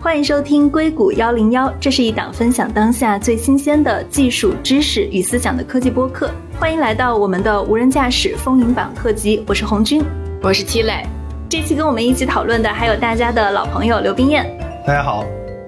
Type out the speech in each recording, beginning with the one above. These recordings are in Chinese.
欢迎收听硅谷幺零幺，这是一档分享当下最新鲜的技术知识与思想的科技播客。欢迎来到我们的无人驾驶风云榜特辑，我是红军，我是七磊。这期跟我们一起讨论的还有大家的老朋友刘冰燕。大家好。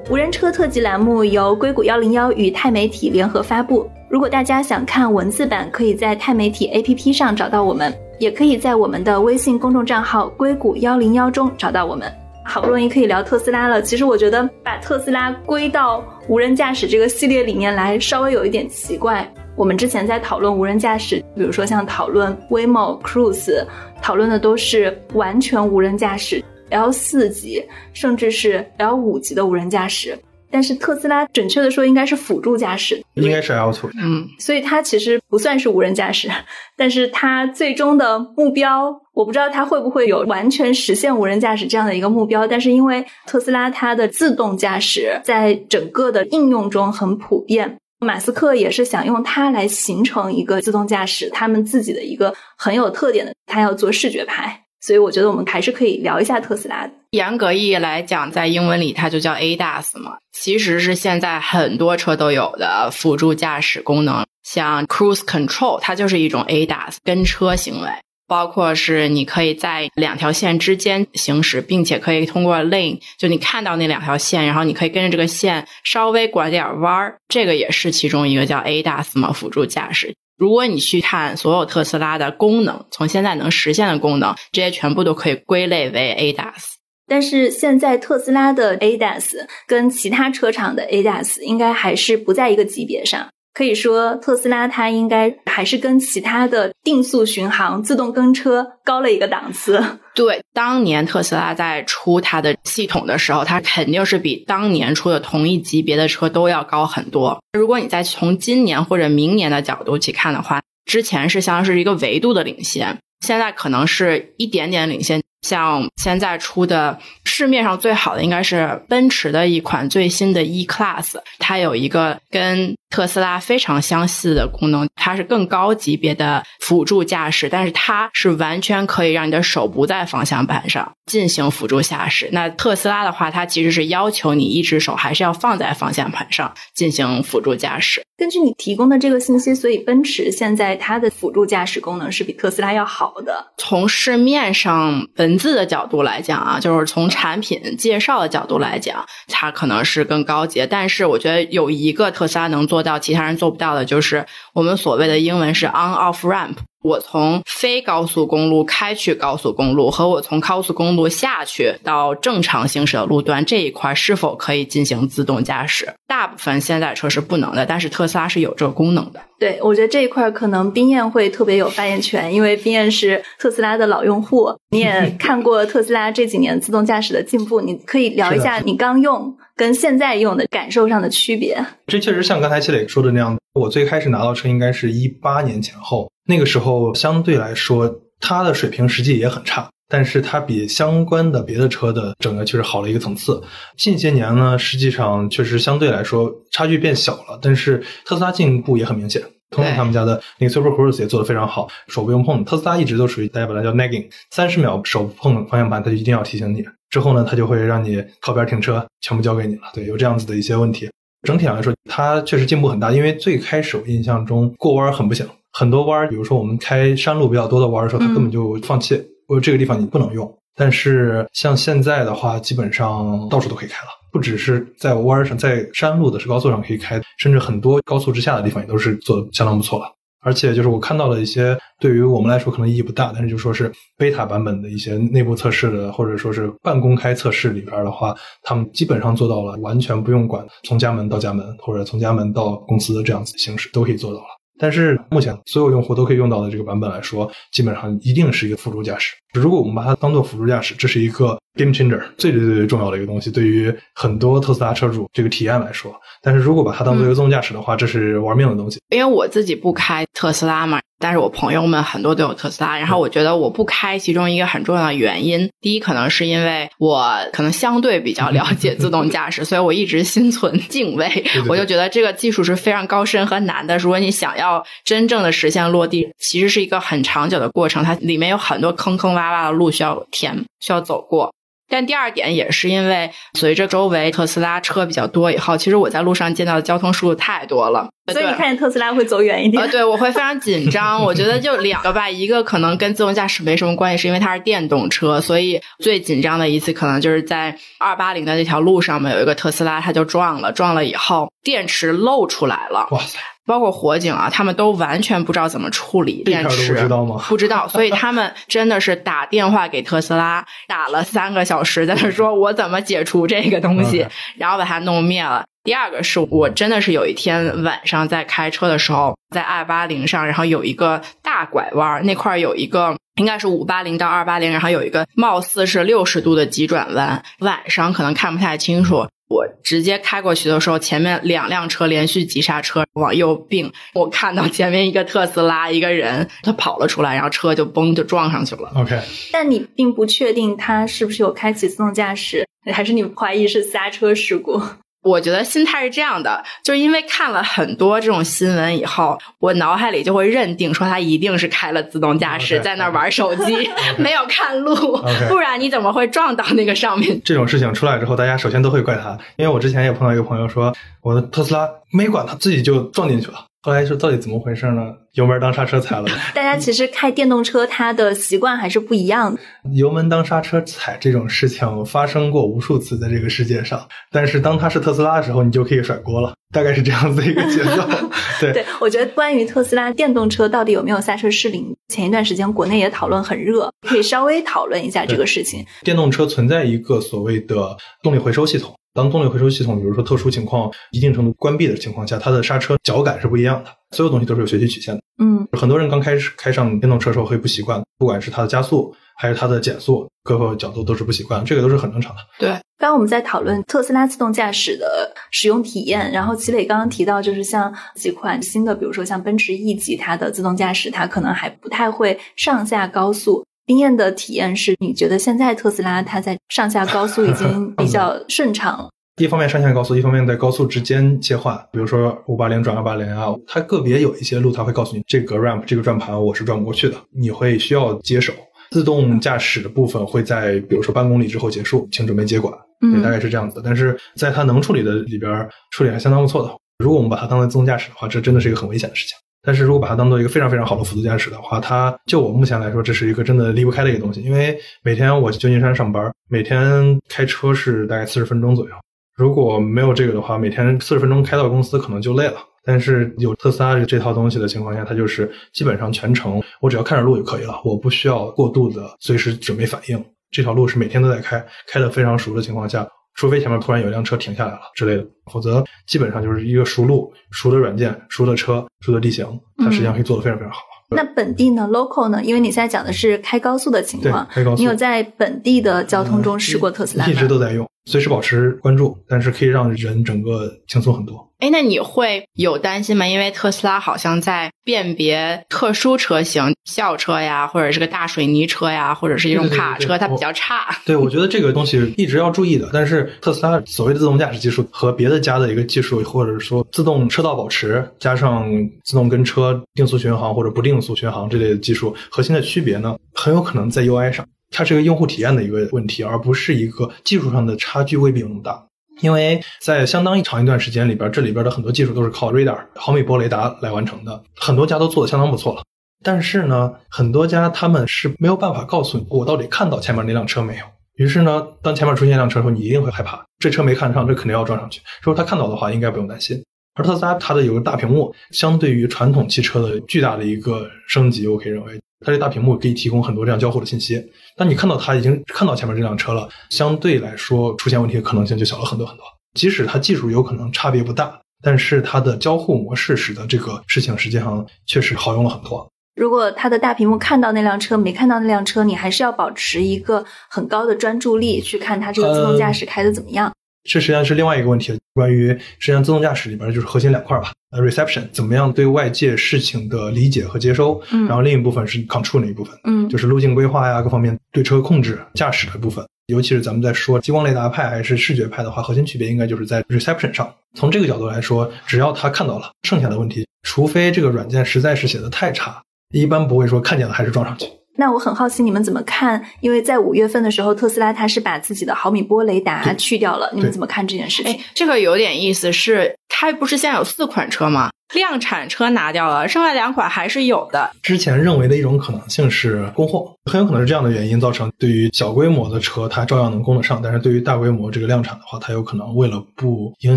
无人车特辑栏目由硅谷幺零幺与钛媒体联合发布。如果大家想看文字版，可以在钛媒体 APP 上找到我们，也可以在我们的微信公众账号“硅谷幺零幺”中找到我们。好不容易可以聊特斯拉了，其实我觉得把特斯拉归到无人驾驶这个系列里面来，稍微有一点奇怪。我们之前在讨论无人驾驶，比如说像讨论 Waymo、Cruise，讨论的都是完全无人驾驶。L 四级，甚至是 L 五级的无人驾驶，但是特斯拉准确的说应该是辅助驾驶，应该是 L two，嗯，所以它其实不算是无人驾驶，但是它最终的目标，我不知道它会不会有完全实现无人驾驶这样的一个目标，但是因为特斯拉它的自动驾驶在整个的应用中很普遍，马斯克也是想用它来形成一个自动驾驶，他们自己的一个很有特点的，他要做视觉派。所以我觉得我们还是可以聊一下特斯拉。严格意义来讲，在英文里它就叫 ADAS 嘛，其实是现在很多车都有的辅助驾驶功能。像 Cruise Control，它就是一种 ADAS 跟车行为，包括是你可以在两条线之间行驶，并且可以通过 Lane，就你看到那两条线，然后你可以跟着这个线稍微拐点弯儿，这个也是其中一个叫 ADAS 嘛，辅助驾驶。如果你去看所有特斯拉的功能，从现在能实现的功能，这些全部都可以归类为 ADAS。但是现在特斯拉的 ADAS 跟其他车厂的 ADAS 应该还是不在一个级别上。可以说，特斯拉它应该还是跟其他的定速巡航、自动跟车高了一个档次。对，当年特斯拉在出它的系统的时候，它肯定是比当年出的同一级别的车都要高很多。如果你再从今年或者明年的角度去看的话，之前是相当是一个维度的领先，现在可能是一点点领先。像现在出的市面上最好的应该是奔驰的一款最新的 E Class，它有一个跟特斯拉非常相似的功能，它是更高级别的辅助驾驶，但是它是完全可以让你的手不在方向盘上进行辅助驾驶。那特斯拉的话，它其实是要求你一只手还是要放在方向盘上进行辅助驾驶。根据你提供的这个信息，所以奔驰现在它的辅助驾驶功能是比特斯拉要好的。从市面上文字的角度来讲啊，就是从产品介绍的角度来讲，它可能是更高级。但是我觉得有一个特斯拉能做到，其他人做不到的，就是我们所谓的英文是 on-off ramp。我从非高速公路开去高速公路，和我从高速公路下去到正常行驶的路段这一块，是否可以进行自动驾驶？大部分现在车是不能的，但是特斯拉是有这个功能的。对，我觉得这一块可能冰燕会特别有发言权，因为冰燕是特斯拉的老用户，你也 看过特斯拉这几年自动驾驶的进步，你可以聊一下你刚用跟现在用的感受上的区别。这确实像刚才齐磊说的那样，我最开始拿到车应该是一八年前后。那个时候相对来说，它的水平实际也很差，但是它比相关的别的车的整个确实好了一个层次。近些年呢，实际上确实相对来说差距变小了，但是特斯拉进步也很明显。通用他们家的那个 Super Cruise 也做得非常好，手不用碰。特斯拉一直都属于大家把它叫 nagging，三十秒手碰方向盘，它就一定要提醒你。之后呢，它就会让你靠边停车，全部交给你了。对，有这样子的一些问题。整体上来说，它确实进步很大，因为最开始我印象中过弯很不行。很多弯儿，比如说我们开山路比较多的弯儿的时候，它根本就放弃，或者这个地方你不能用。但是像现在的话，基本上到处都可以开了，不只是在弯儿上，在山路的是高速上可以开，甚至很多高速之下的地方也都是做的相当不错了。而且就是我看到的一些，对于我们来说可能意义不大，但是就说是贝塔版本的一些内部测试的，或者说是半公开测试里边的话，他们基本上做到了完全不用管从家门到家门，或者从家门到公司的这样子形式都可以做到了。但是目前所有用户都可以用到的这个版本来说，基本上一定是一个辅助驾驶。如果我们把它当做辅助驾驶，这是一个 game changer，最最最最重要的一个东西，对于很多特斯拉车主这个体验来说。但是如果把它当做一个自动驾驶的话，这是玩命的东西。因为我自己不开特斯拉嘛。但是我朋友们很多都有特斯拉，然后我觉得我不开，其中一个很重要的原因，第一可能是因为我可能相对比较了解自动驾驶，所以我一直心存敬畏，我就觉得这个技术是非常高深和难的。如果你想要真正的实现落地，其实是一个很长久的过程，它里面有很多坑坑洼洼的路需要填，需要走过。但第二点也是因为随着周围特斯拉车比较多以后，其实我在路上见到的交通事故太多了，所以你看见特斯拉会走远一点。呃，对我会非常紧张。我觉得就两个吧，一个可能跟自动驾驶没什么关系，是因为它是电动车，所以最紧张的一次可能就是在二八零的那条路上面有一个特斯拉，它就撞了，撞了以后电池漏出来了。哇塞！包括火警啊，他们都完全不知道怎么处理电池，不知道吗？不知道，所以他们真的是打电话给特斯拉，打了三个小时，在那说我怎么解除这个东西，然后把它弄灭了。第二个是我真的是有一天晚上在开车的时候，在 I 八零上，然后有一个大拐弯，那块有一个应该是五八零到二八零，然后有一个貌似是六十度的急转弯，晚上可能看不太清楚。我直接开过去的时候，前面两辆车连续急刹车往右并，我看到前面一个特斯拉一个人，他跑了出来，然后车就嘣就撞上去了。OK，但你并不确定他是不是有开启自动驾驶，还是你怀疑是刹车事故？我觉得心态是这样的，就是因为看了很多这种新闻以后，我脑海里就会认定说他一定是开了自动驾驶，在那玩手机，没有看路，不然你怎么会撞到那个上面？这种事情出来之后，大家首先都会怪他，因为我之前也碰到一个朋友说，我的特斯拉没管他自己就撞进去了。后来说到底怎么回事呢？油门当刹车踩了。大家其实开电动车，它的习惯还是不一样的。油门当刹车踩这种事情发生过无数次在这个世界上，但是当它是特斯拉的时候，你就可以甩锅了。大概是这样子一个节奏。对，对我觉得关于特斯拉电动车到底有没有刹车失灵，前一段时间国内也讨论很热，可以稍微讨论一下这个事情。电动车存在一个所谓的动力回收系统。当动力回收系统，比如说特殊情况一定程度关闭的情况下，它的刹车脚感是不一样的。所有东西都是有学习曲线的。嗯，很多人刚开始开上电动车的时候会不习惯，不管是它的加速还是它的减速，各个角度都是不习惯，这个都是很正常的。对，刚刚我们在讨论特斯拉自动驾驶的使用体验，然后齐磊刚刚提到，就是像几款新的，比如说像奔驰 E 级，它的自动驾驶它可能还不太会上下高速。经验的体验是，你觉得现在特斯拉它在上下高速 已经比较顺畅了？一方面上下高速，一方面在高速之间切换，比如说五八零转二八零啊，它个别有一些路，它会告诉你这个 ramp 这个转盘我是转不过去的，你会需要接手。自动驾驶的部分会在比如说半公里之后结束，请准备接管，嗯，大概是这样子的。但是在它能处理的里边，处理还相当不错的。如果我们把它当做自动驾驶的话，这真的是一个很危险的事情。但是如果把它当做一个非常非常好的辅助驾驶的话，它就我目前来说，这是一个真的离不开的一个东西。因为每天我去旧金山上班，每天开车是大概四十分钟左右。如果没有这个的话，每天四十分钟开到公司可能就累了。但是有特斯拉这套东西的情况下，它就是基本上全程我只要看着路就可以了，我不需要过度的随时准备反应。这条路是每天都在开，开的非常熟的情况下。除非前面突然有一辆车停下来了之类的，否则基本上就是一个熟路、熟的软件、熟的车、熟的地形，它实际上可以做得非常非常好。那本地呢？local 呢？因为你现在讲的是开高速的情况，开高速，你有在本地的交通中试过特斯拉吗？一直都在用，随时保持关注，但是可以让人整个轻松很多。哎，那你会有担心吗？因为特斯拉好像在辨别特殊车型，校车呀，或者是个大水泥车呀，或者是一种卡车，它比较差。对，我觉得这个东西一直要注意的。但是特斯拉所谓的自动驾驶技术和别的家的一个技术，或者说自动车道保持加上自动跟车定速巡航或者不定速巡航这类的技术，核心的区别呢，很有可能在 UI 上，它是一个用户体验的一个问题，而不是一个技术上的差距未必有那么大。因为在相当长一段时间里边，这里边的很多技术都是靠 radar 毫米波雷达来完成的，很多家都做的相当不错了。但是呢，很多家他们是没有办法告诉你我到底看到前面那辆车没有。于是呢，当前面出现一辆车的时候，你一定会害怕，这车没看上，这肯定要撞上去。如果他看到的话，应该不用担心。而特斯拉它的有个大屏幕，相对于传统汽车的巨大的一个升级，我可以认为。它这大屏幕可以提供很多这样交互的信息。当你看到它已经看到前面这辆车了，相对来说出现问题的可能性就小了很多很多。即使它技术有可能差别不大，但是它的交互模式使得这个事情实际上确实好用了很多。如果它的大屏幕看到那辆车没看到那辆车，你还是要保持一个很高的专注力去看它这个自动驾驶开的怎么样。这实际上是另外一个问题，关于实际上自动驾驶里边就是核心两块吧。呃，reception 怎么样对外界事情的理解和接收，嗯，然后另一部分是 control 那一部分，嗯，就是路径规划呀，各方面对车控制、驾驶的部分。尤其是咱们在说激光雷达派还是视觉派的话，核心区别应该就是在 reception 上。从这个角度来说，只要他看到了，剩下的问题，除非这个软件实在是写的太差，一般不会说看见了还是撞上去。那我很好奇你们怎么看？因为在五月份的时候，特斯拉它是把自己的毫米波雷达去掉了，你们怎么看这件事情？哎，这个有点意思，是它不是现在有四款车吗？量产车拿掉了，剩下两款还是有的。之前认为的一种可能性是供货，很有可能是这样的原因造成，对于小规模的车它照样能供得上，但是对于大规模这个量产的话，它有可能为了不影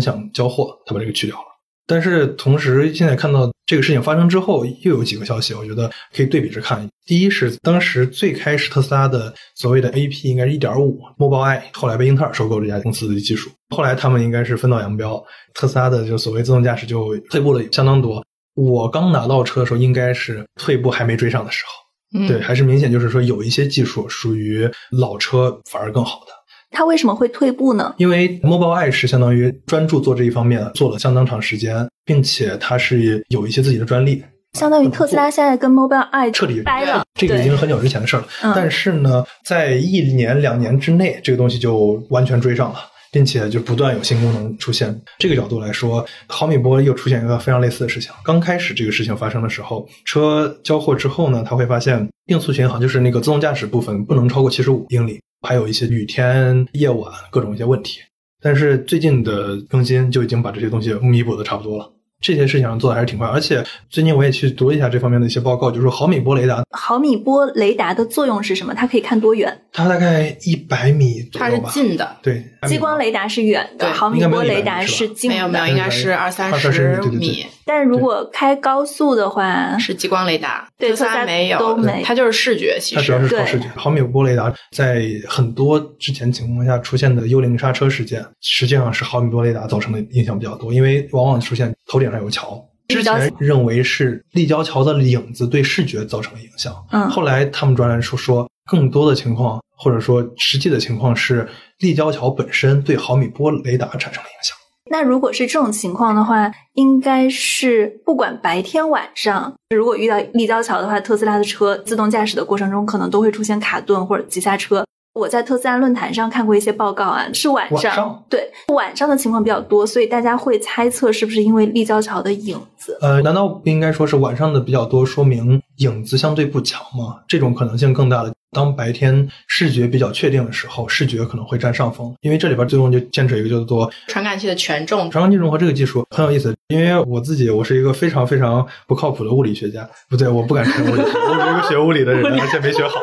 响交货，它把这个去掉了。但是同时，现在看到这个事情发生之后，又有几个消息，我觉得可以对比着看。第一是当时最开始特斯拉的所谓的 A P 应该是一点五 Mobileye，后来被英特尔收购这家公司的技术，后来他们应该是分道扬镳，特斯拉的就所谓自动驾驶就退步了相当多。我刚拿到车的时候，应该是退步还没追上的时候，对，还是明显就是说有一些技术属于老车反而更好的。它为什么会退步呢？因为 Mobileye 是相当于专注做这一方面，做了相当长时间，并且它是有一些自己的专利。相当于特斯拉现在跟 Mobileye 彻底掰了，这个已经是很久之前的事了。但是呢，在一年两年之内，这个东西就完全追上了，并且就不断有新功能出现。这个角度来说，毫米波又出现一个非常类似的事情。刚开始这个事情发生的时候，车交货之后呢，他会发现定速巡航就是那个自动驾驶部分不能超过七十五英里。还有一些雨天、夜晚各种一些问题，但是最近的更新就已经把这些东西弥补的差不多了。这些事情上做的还是挺快，而且最近我也去读了一下这方面的一些报告，就是说毫米波雷达，毫米波雷达的作用是什么？它可以看多远？它大概一百米左右吧。它是近的，对。激光雷达是远的，毫米波雷达是近的。没有没有，应该是二三十米。但如果开高速的话，是激光雷达。对，特斯拉没有，都没，它就是视觉。其实它主要是靠视觉。毫米波雷达在很多之前情况下出现的幽灵刹车事件，实际上是毫米波雷达造成的影响比较多，因为往往出现头顶上有桥。之前认为是立交桥的影子对视觉造成了影响，嗯，后来他们专栏说说更多的情况，或者说实际的情况是立交桥本身对毫米波雷达产生了影响。那如果是这种情况的话，应该是不管白天晚上，如果遇到立交桥的话，特斯拉的车自动驾驶的过程中可能都会出现卡顿或者急刹车。我在特斯拉论坛上看过一些报告啊，是晚上，对晚上的情况比较多，所以大家会猜测是不是因为立交桥的影子？呃，难道不应该说是晚上的比较多，说明影子相对不强吗？这种可能性更大了。当白天视觉比较确定的时候，视觉可能会占上风，因为这里边最终就牵扯一个叫做传感器的权重。传感器融合这个技术很有意思，因为我自己我是一个非常非常不靠谱的物理学家，不对，我不敢称物理学，我是一个学物理的人，而且没学好。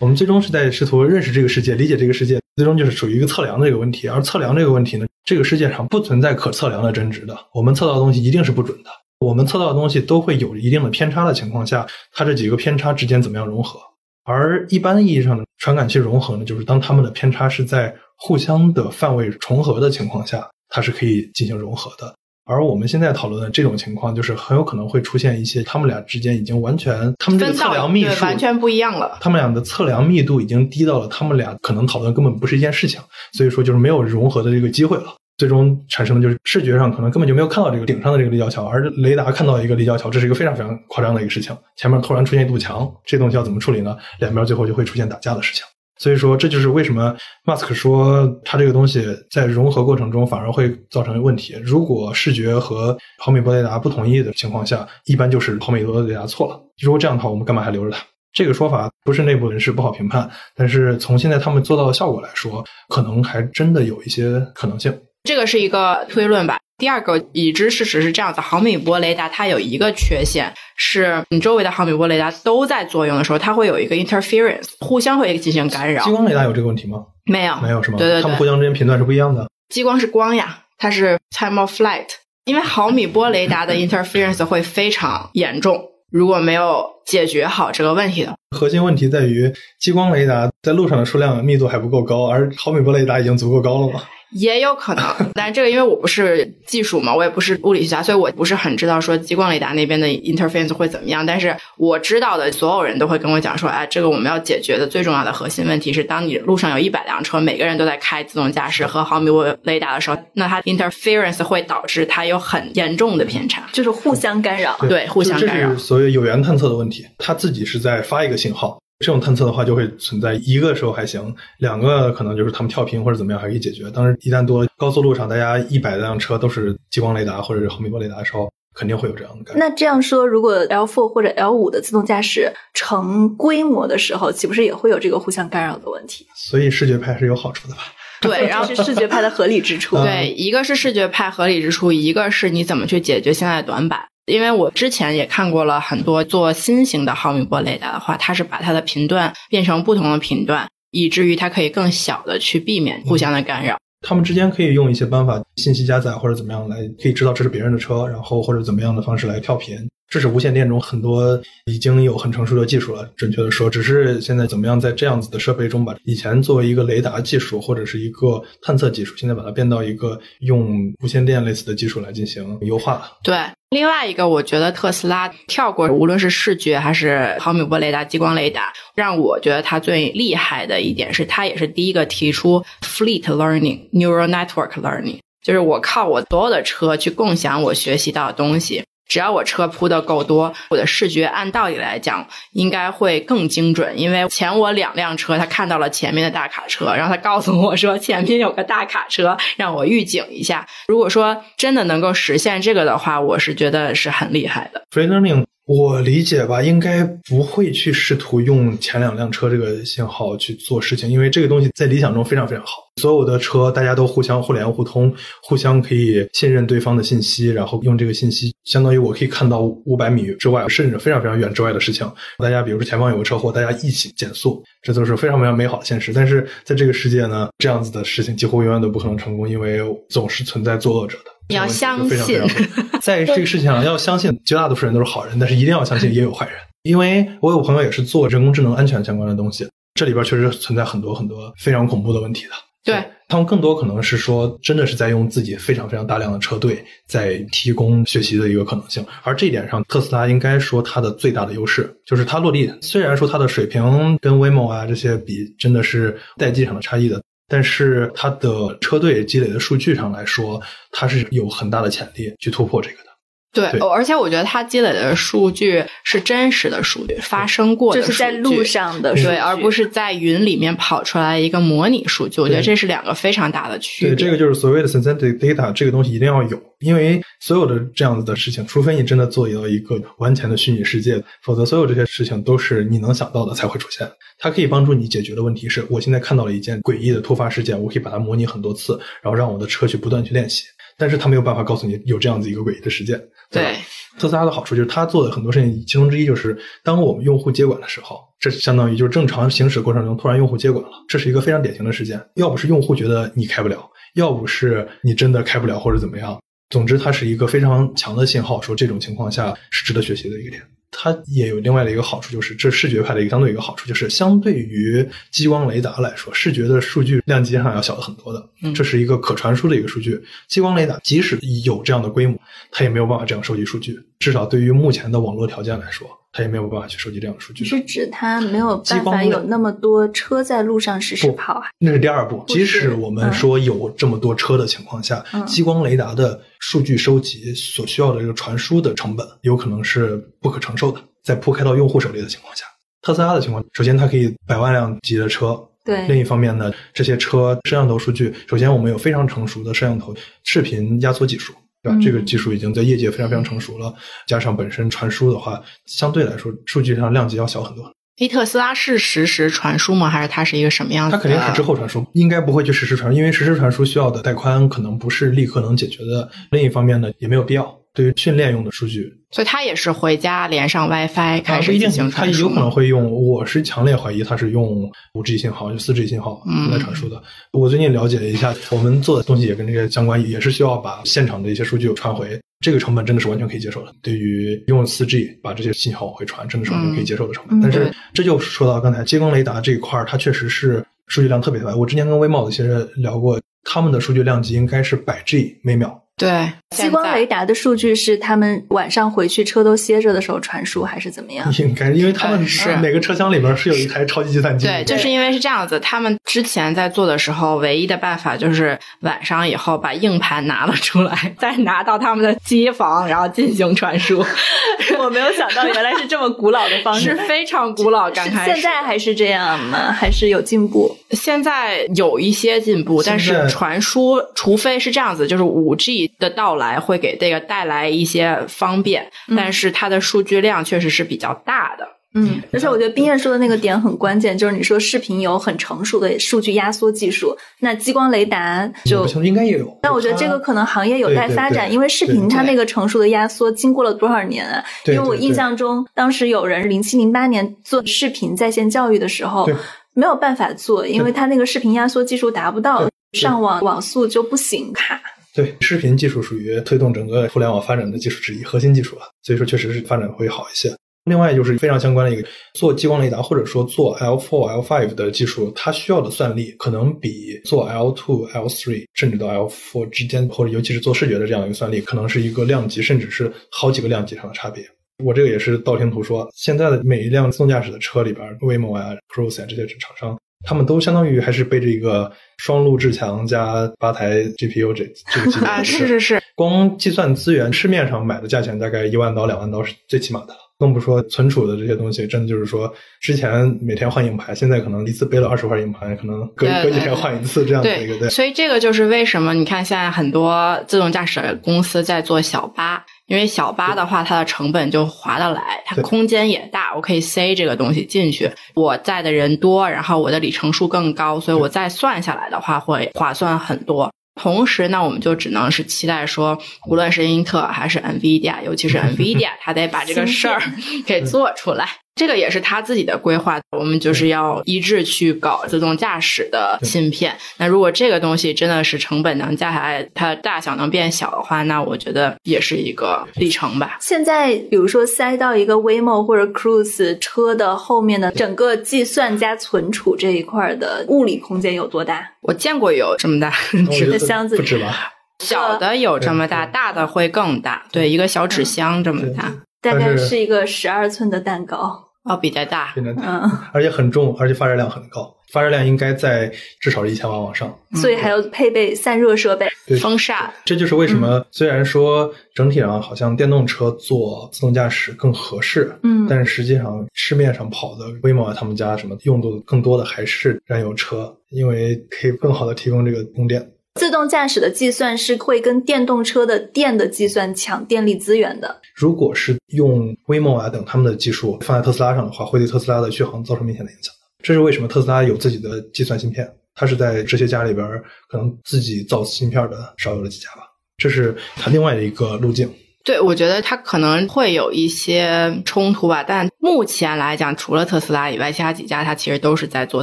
我们最终是在试图认识这个世界，理解这个世界，最终就是属于一个测量的这个问题。而测量这个问题呢，这个世界上不存在可测量的真值的，我们测到的东西一定是不准的。我们测到的东西都会有一定的偏差的情况下，它这几个偏差之间怎么样融合？而一般意义上的传感器融合呢，就是当它们的偏差是在互相的范围重合的情况下，它是可以进行融合的。而我们现在讨论的这种情况，就是很有可能会出现一些他们俩之间已经完全，他们这个测量密数完全不一样了。他们俩的测量密度已经低到了，他们俩可能讨论根本不是一件事情，所以说就是没有融合的这个机会了。最终产生的就是视觉上可能根本就没有看到这个顶上的这个立交桥，而雷达看到一个立交桥，这是一个非常非常夸张的一个事情。前面突然出现一堵墙，这东西要怎么处理呢？两边最后就会出现打架的事情。所以说，这就是为什么 Mask 说他这个东西在融合过程中反而会造成问题。如果视觉和毫米波雷达不统一的情况下，一般就是毫米波雷达错了。如果这样的话，我们干嘛还留着它？这个说法不是内部人士不好评判，但是从现在他们做到的效果来说，可能还真的有一些可能性。这个是一个推论吧。第二个已知事实是这样子：毫米波雷达它有一个缺陷，是你周围的毫米波雷达都在作用的时候，它会有一个 interference，互相会进行干扰。激光雷达有这个问题吗？没有，没有是吗？对对对，它们互相之间频段是不一样的。激光是光呀，它是 time of flight。因为毫米波雷达的 interference 会非常严重，如果没有解决好这个问题的，核心问题在于激光雷达在路上的数量密度还不够高，而毫米波雷达已经足够高了吗？也有可能，但是这个因为我不是技术嘛，我也不是物理学家，所以我不是很知道说激光雷达那边的 interference 会怎么样。但是我知道的所有人都会跟我讲说，哎，这个我们要解决的最重要的核心问题是，当你路上有一百辆车，每个人都在开自动驾驶和毫米波雷达的时候，那它 interference 会导致它有很严重的偏差，就是互相干扰，对，互相干扰。这是所谓有源探测的问题，它自己是在发一个信号。这种探测的话，就会存在一个时候还行，两个可能就是他们跳频或者怎么样还可以解决。当然，一旦多高速路上大家一百辆车都是激光雷达或者是毫米波雷达的时候，肯定会有这样的感。那这样说，如果 L4 或者 L5 的自动驾驶成规模的时候，岂不是也会有这个互相干扰的问题？所以视觉派是有好处的吧？对，然后是视觉派的合理之处。对，一个是视觉派合理之处，一个是你怎么去解决现在的短板。因为我之前也看过了很多做新型的毫米波雷达的话，它是把它的频段变成不同的频段，以至于它可以更小的去避免互相的干扰。他们之间可以用一些办法，信息加载或者怎么样来，可以知道这是别人的车，然后或者怎么样的方式来跳频。这是无线电中很多已经有很成熟的技术了。准确的说，只是现在怎么样在这样子的设备中把以前作为一个雷达技术或者是一个探测技术，现在把它变到一个用无线电类似的技术来进行优化。对，另外一个我觉得特斯拉跳过无论是视觉还是毫米波雷达、激光雷达，让我觉得它最厉害的一点是，它也是第一个提出 fleet learning、neural network learning，就是我靠我所有的车去共享我学习到的东西。只要我车铺的够多，我的视觉按道理来讲应该会更精准，因为前我两辆车，他看到了前面的大卡车，然后他告诉我说前面有个大卡车，让我预警一下。如果说真的能够实现这个的话，我是觉得是很厉害的。Free Learning。我理解吧，应该不会去试图用前两辆车这个信号去做事情，因为这个东西在理想中非常非常好。所有的车大家都互相互联互通，互相可以信任对方的信息，然后用这个信息，相当于我可以看到五百米之外，甚至非常非常远之外的事情。大家比如说前方有个车祸，大家一起减速，这都是非常非常美好的现实。但是在这个世界呢，这样子的事情几乎永远都不可能成功，因为总是存在作恶者的。你要相信，在这个事情上要相信，绝大多数人都是好人，但是一定要相信也有坏人。因为我有朋友也是做人工智能安全相关的东西，这里边确实存在很多很多非常恐怖的问题的。对他们更多可能是说，真的是在用自己非常非常大量的车队在提供学习的一个可能性。而这一点上，特斯拉应该说它的最大的优势就是它落地。虽然说它的水平跟 Waymo 啊这些比，真的是代际上的差异的。但是它的车队积累的数据上来说，它是有很大的潜力去突破这个的。对，而且我觉得它积累的数据是真实的数据，发生过的，就是在路上的，对，而不是在云里面跑出来一个模拟数据。我觉得这是两个非常大的区别。对，这个就是所谓的 synthetic data，这个东西一定要有，因为所有的这样子的事情，除非你真的做到一个完全的虚拟世界，否则所有这些事情都是你能想到的才会出现。它可以帮助你解决的问题是，我现在看到了一件诡异的突发事件，我可以把它模拟很多次，然后让我的车去不断去练习。但是他没有办法告诉你有这样子一个诡异的事件。对，特斯拉的好处就是他做的很多事情，其中之一就是当我们用户接管的时候，这相当于就是正常行驶过程中突然用户接管了，这是一个非常典型的事件。要不是用户觉得你开不了，要不是你真的开不了或者怎么样，总之它是一个非常强的信号，说这种情况下是值得学习的一个点。它也有另外的一个好处，就是这视觉派的一个相对一个好处，就是相对于激光雷达来说，视觉的数据量级上要小的很多的。这是一个可传输的一个数据。激光雷达即使有这样的规模，它也没有办法这样收集数据。至少对于目前的网络条件来说。它也没有办法去收集这样的数据。是指它没有办法有那么多车在路上实时跑啊？那是第二步。即使我们说有这么多车的情况下，激光雷达的数据收集所需要的这个传输的成本，有可能是不可承受的。在铺开到用户手里的情况下，特斯拉的情况，首先它可以百万辆级的车。对。另一方面呢，这些车摄像头数据，首先我们有非常成熟的摄像头视频压缩技术。对吧？这个技术已经在业界非常非常成熟了，加上本身传输的话，相对来说数据上量级要小很多。诶，特斯拉是实时传输吗？还是它是一个什么样子？它肯定是之后传输，应该不会去实时传输，因为实时传输需要的带宽可能不是立刻能解决的。另一方面呢，也没有必要。对于训练用的数据，所以他也是回家连上 WiFi 开始进行传输。它有可能会用，我是强烈怀疑他是用五 G 信号，就四 G 信号来传输的。我最近了解了一下，我们做的东西也跟这个相关，也是需要把现场的一些数据传回。这个成本真的是完全可以接受的。对于用四 G 把这些信号回传，真的是完全可以接受的成本。但是这就说到刚才激光雷达这一块它确实是数据量特别大。我之前跟微茂的一些人聊过，他们的数据量级应该是百 G 每秒。对，激光雷达的数据是他们晚上回去车都歇着的时候传输，还是怎么样？应该，因为他们是每个车厢里边是有一台超级计算机。对，就是因为是这样子，他们之前在做的时候，唯一的办法就是晚上以后把硬盘拿了出来，再拿到他们的机房，然后进行传输。我没有想到原来是这么古老的方式，是非常古老。刚开始，现在还是这样吗？还是有进步？现在有一些进步，但是传输，除非是这样子，就是五 G。技的到来会给这个带来一些方便，嗯但是它的数据量确实是比较大的。嗯，而且我觉得冰燕说的那个点很关键，就是你说视频有很成熟的数据压缩技术，那激光雷达就应该也有。但我觉得这个可能行业有待发展，对对对因为视频它那个成熟的压缩经过了多少年啊？对因为我印象中，当时有人零七零八年做视频在线教育的时候，没有办法做，因为它那个视频压缩技术达不到，上网网速就不行卡。对，视频技术属于推动整个互联网发展的技术之一，核心技术啊，所以说确实是发展会好一些。另外就是非常相关的一个，做激光雷达或者说做 L4、L5 的技术，它需要的算力可能比做 L2、L3 甚至到 L4 之间，或者尤其是做视觉的这样一个算力，可能是一个量级，甚至是好几个量级上的差别。我这个也是道听途说，现在的每一辆自动驾驶的车里边，Waymo 啊、Cruise 啊这些厂商，他们都相当于还是背着一个双路至强加八台 GPU 这 这个级别的啊，是是是，光计算资源，市面上买的价钱大概一万刀、两万刀是最起码的，更不说存储的这些东西，真的就是说，之前每天换硬盘，现在可能一次背了二十块硬盘，可能隔隔几天换一次这样的一个对，对。所以这个就是为什么你看现在很多自动驾驶公司在做小巴，因为小巴的话，它的成本就划得来，它对空间也大，我可以塞这个东西进去，我载的人多，然后我的里程数更高，所以我再算下来的话会划算很多。同时呢，我们就只能是期待说，无论是英特尔还是 NVIDIA，尤其是 NVIDIA，它得把这个事儿给做出来。这个也是他自己的规划，我们就是要一致去搞自动驾驶的芯片。那如果这个东西真的是成本能降下来，它的大小能变小的话，那我觉得也是一个里程吧。现在比如说塞到一个 Waymo 或者 Cruise 车的后面的整个计算加存储这一块的物理空间有多大？我见过有这么大，纸的箱子不止吧？小的有这么大，大的会更大。对，一个小纸箱这么大，大概是是一个十二寸的蛋糕。哦，比较大。比较大，嗯，而且很重，而且发热量很高，发热量应该在至少是一千瓦往上。所以还要配备散热设备。对，风扇，这就是为什么虽然说整体上好像电动车做自动驾驶更合适，嗯但是实际上市面上跑的 Waymo 啊，他们家什么用度更多的还是燃油车，因为可以更好的提供这个供电。自动驾驶的计算是会跟电动车的电的计算抢电力资源的。如果是用 Waymo 啊等他们的技术放在特斯拉上的话，会对特斯拉的续航造成明显的影响。这是为什么特斯拉有自己的计算芯片，它是在这些家里边可能自己造芯片的少有的几家吧。这是它另外的一个路径。对，我觉得它可能会有一些冲突吧，但目前来讲，除了特斯拉以外，其他几家它其实都是在做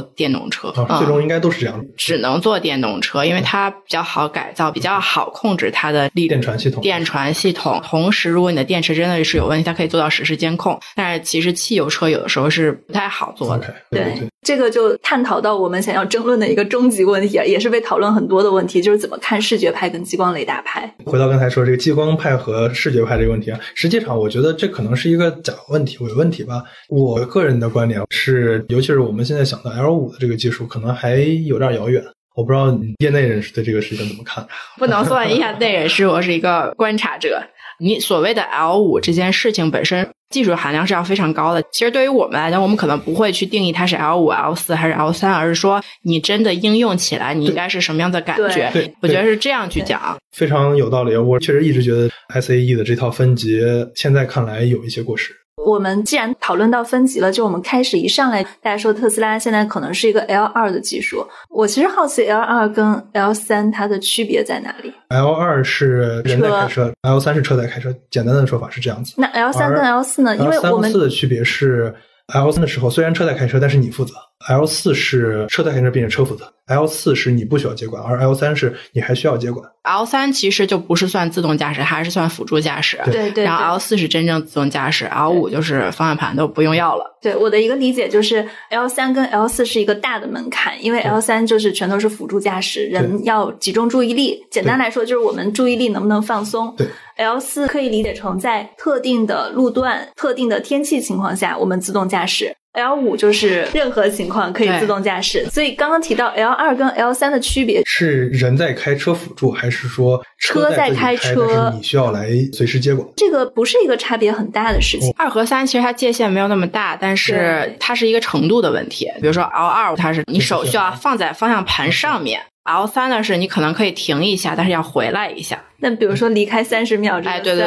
电动车，最终应该都是这样的。只能做电动车，因为它比较好改造，比较好控制它的力电传系统电传系统。同时，如果你的电池真的是有问题，它可以做到实时监控。但是其实汽油车有的时候是不太好做的。OK，对对对。这个就探讨到我们想要争论的一个终极问题，也是被讨论很多的问题，就是怎么看视觉派跟激光雷达派。回到刚才说这个激光派和视觉派这个问题啊，实际上我觉得这可能是一个假问题、伪问题吧。我个人的观点是，尤其是我们现在想到 L 五的这个技术，可能还有点遥远。我不知道你业内人士对这个事情怎么看？不能算业内人士，我是一个观察者。你所谓的 L 五这件事情本身技术含量是要非常高的。其实对于我们来讲，我们可能不会去定义它是 L 五、L 四还是 L 三，而是说你真的应用起来，你应该是什么样的感觉对对？我觉得是这样去讲。非常有道理。我确实一直觉得 SAE 的这套分级现在看来有一些过时。我们既然讨论到分级了，就我们开始一上来，大家说特斯拉现在可能是一个 L 二的技术。我其实好奇 L 二跟 L 三它的区别在哪里？L 二是人在开车，L 三是车在开车。简单的说法是这样子。那 L 三跟 L 四呢？因为我们四的区别是，L 三的时候虽然车在开车，但是你负责；L 四是车在开车，并且车负责；L 四是你不需要接管，而 L 三是你还需要接管。L 三其实就不是算自动驾驶，还是算辅助驾驶。对对然后 L 对四是真正自动驾驶，L 五就是方向盘都不用要了。对我的一个理解就是 L 三跟 L 四是一个大的门槛，因为 L 三就是全都是辅助驾驶，人要集中注意力。简单来说，就是我们注意力能不能放松。对 L 四可以理解成在特定的路段、特定的天气情况下，我们自动驾驶。L 五就是任何情况可以自动驾驶。所以刚刚提到 L 二跟 L 三的区别，是人在开车辅助，还是说车在开，车你需要来随时接管？这个不是一个差别很大的事情。二和三其实它界限没有那么大，但是它是一个程度的问题。比如说 L 二，它是你手需要放在方向盘上面；L 三呢是你可能可以停一下，但是要回来一下。那比如说离开三十秒，哎，对对，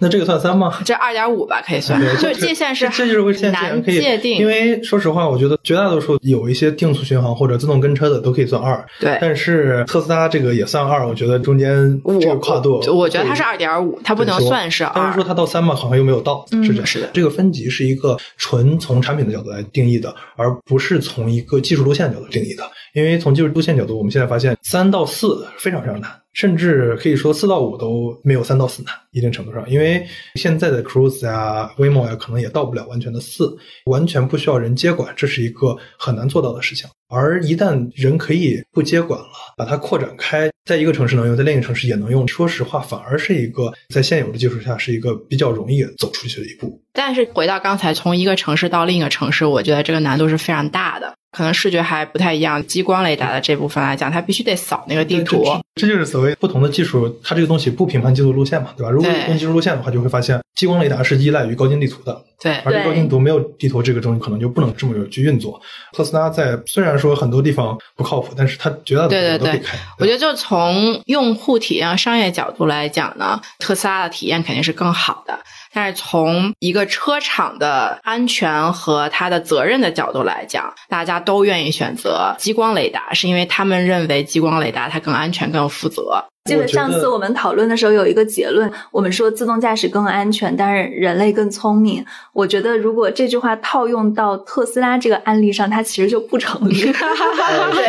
那这个算三吗？这二点五吧，可以算。对，界限是这就是为限难界定。因为说实话，我觉得绝大多数有一些定速巡航或者自动跟车的都可以算二。对，但是特斯拉这个也算二，我觉得中间这个跨度，我觉得它是二点五，它不能算是二。但是说它到三嘛，好像又没有到，是这样。是的，这个分级是一个纯从产品的角度来定义的，而不是从一个技术路线角度定义的。因为从技术路线角度，我们现在发现三到四非常非常难。甚至可以说四到五都没有三到四难，一定程度上，因为现在的 Cruise 呀、Waymo 呀，可能也到不了完全的四，完全不需要人接管，这是一个很难做到的事情。而一旦人可以不接管了，把它扩展开，在一个城市能用，在另一个城市也能用，说实话，反而是一个在现有的技术下是一个比较容易走出去的一步。但是回到刚才，从一个城市到另一个城市，我觉得这个难度是非常大的。可能视觉还不太一样，激光雷达的这部分来讲，它必须得扫那个地图。这就是所谓不同的技术，它这个东西不评判技术路线嘛，对吧？如果用技术路线的话，就会发现激光雷达是依赖于高精地图的。对，而且高精地图没有地图这个东西，可能就不能这么去运作。特斯拉在虽然说很多地方不靠谱，但是它绝大多数都可以开。我觉得就从用户体验、商业角度来讲呢，特斯拉的体验肯定是更好的。但是从一个车厂的安全和它的责任的角度来讲，大家都愿意选择激光雷达，是因为他们认为激光雷达它更安全、更负责。记得上次我们讨论的时候有一个结论，我们说自动驾驶更安全，但是人类更聪明。我觉得如果这句话套用到特斯拉这个案例上，它其实就不成立。实